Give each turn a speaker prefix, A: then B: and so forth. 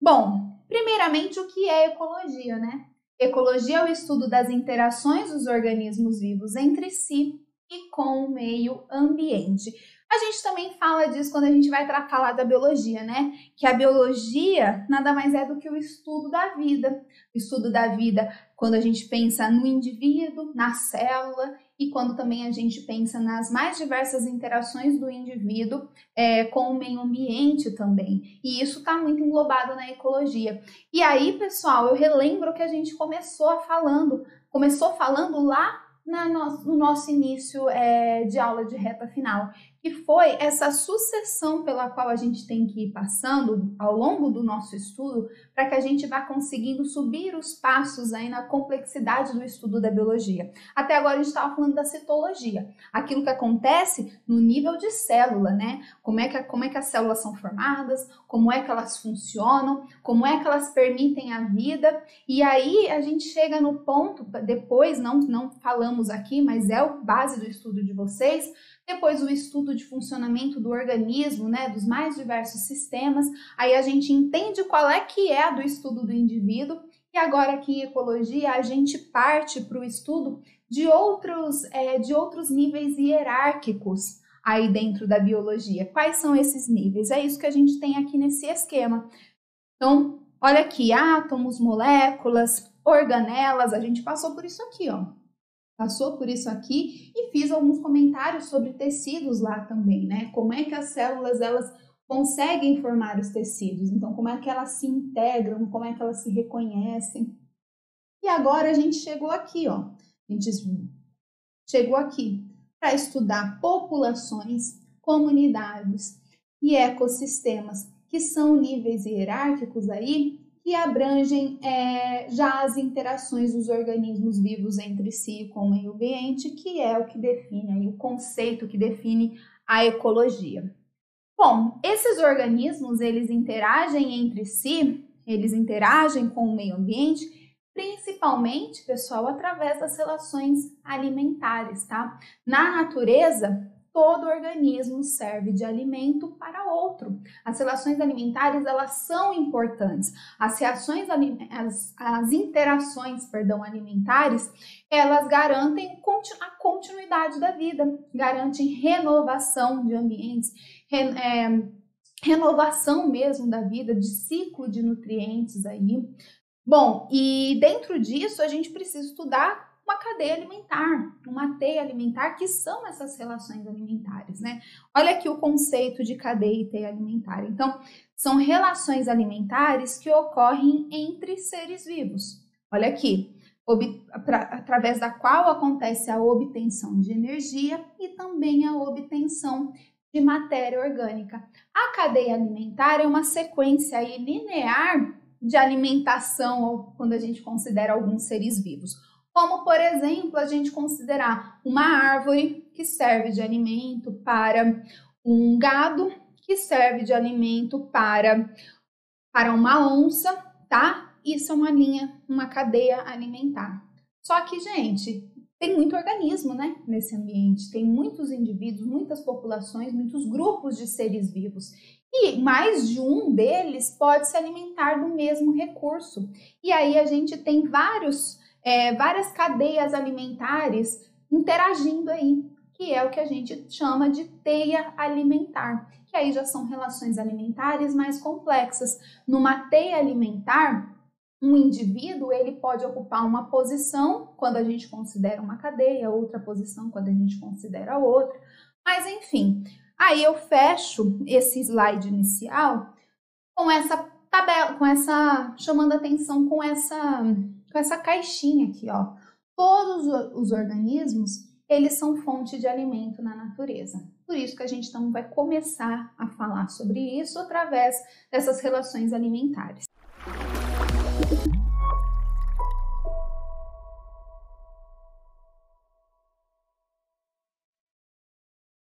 A: Bom, primeiramente o que é ecologia, né? Ecologia é o estudo das interações dos organismos vivos entre si e com o meio ambiente. A gente também fala disso quando a gente vai falar da biologia, né? Que a biologia nada mais é do que o estudo da vida. O estudo da vida quando a gente pensa no indivíduo, na célula e quando também a gente pensa nas mais diversas interações do indivíduo é, com o meio ambiente também. E isso está muito englobado na ecologia. E aí, pessoal, eu relembro que a gente começou falando, começou falando lá no, no nosso início é, de aula de reta final, que foi essa sucessão pela qual a gente tem que ir passando ao longo do nosso estudo para que a gente vá conseguindo subir os passos aí na complexidade do estudo da biologia. Até agora a gente estava falando da citologia, aquilo que acontece no nível de célula, né? Como é, que, como é que as células são formadas, como é que elas funcionam, como é que elas permitem a vida, e aí a gente chega no ponto, depois, não, não falamos aqui, mas é o base do estudo de vocês, depois o estudo de funcionamento do organismo, né, dos mais diversos sistemas. Aí a gente entende qual é que é do estudo do indivíduo. E agora aqui em ecologia a gente parte para o estudo de outros, é, de outros níveis hierárquicos aí dentro da biologia. Quais são esses níveis? É isso que a gente tem aqui nesse esquema. Então, olha aqui, átomos, moléculas, organelas, a gente passou por isso aqui, ó passou por isso aqui e fiz alguns comentários sobre tecidos lá também, né? Como é que as células elas conseguem formar os tecidos? Então, como é que elas se integram? Como é que elas se reconhecem? E agora a gente chegou aqui, ó. A gente chegou aqui para estudar populações, comunidades e ecossistemas, que são níveis hierárquicos aí que abrangem é, já as interações dos organismos vivos entre si com o meio ambiente, que é o que define aí, o conceito que define a ecologia. Bom, esses organismos eles interagem entre si, eles interagem com o meio ambiente, principalmente, pessoal, através das relações alimentares, tá? Na natureza, todo organismo serve de alimento para outro. As relações alimentares elas são importantes. As reações as, as interações, perdão, alimentares, elas garantem a continuidade da vida, garantem renovação de ambientes, é, renovação mesmo da vida, de ciclo de nutrientes aí. Bom, e dentro disso a gente precisa estudar uma cadeia alimentar, uma teia alimentar, que são essas relações alimentares, né? Olha aqui o conceito de cadeia e teia alimentar. Então, são relações alimentares que ocorrem entre seres vivos. Olha aqui, através da qual acontece a obtenção de energia e também a obtenção de matéria orgânica. A cadeia alimentar é uma sequência linear de alimentação quando a gente considera alguns seres vivos como por exemplo a gente considerar uma árvore que serve de alimento para um gado, que serve de alimento para, para uma onça, tá? Isso é uma linha, uma cadeia alimentar. Só que, gente, tem muito organismo, né, nesse ambiente. Tem muitos indivíduos, muitas populações, muitos grupos de seres vivos. E mais de um deles pode se alimentar do mesmo recurso. E aí a gente tem vários é, várias cadeias alimentares interagindo aí, que é o que a gente chama de teia alimentar, que aí já são relações alimentares mais complexas. Numa teia alimentar, um indivíduo ele pode ocupar uma posição quando a gente considera uma cadeia, outra posição quando a gente considera outra, mas enfim. Aí eu fecho esse slide inicial com essa tabela, com essa chamando atenção com essa com essa caixinha aqui, ó. Todos os organismos, eles são fonte de alimento na natureza. Por isso que a gente então vai começar a falar sobre isso através dessas relações alimentares.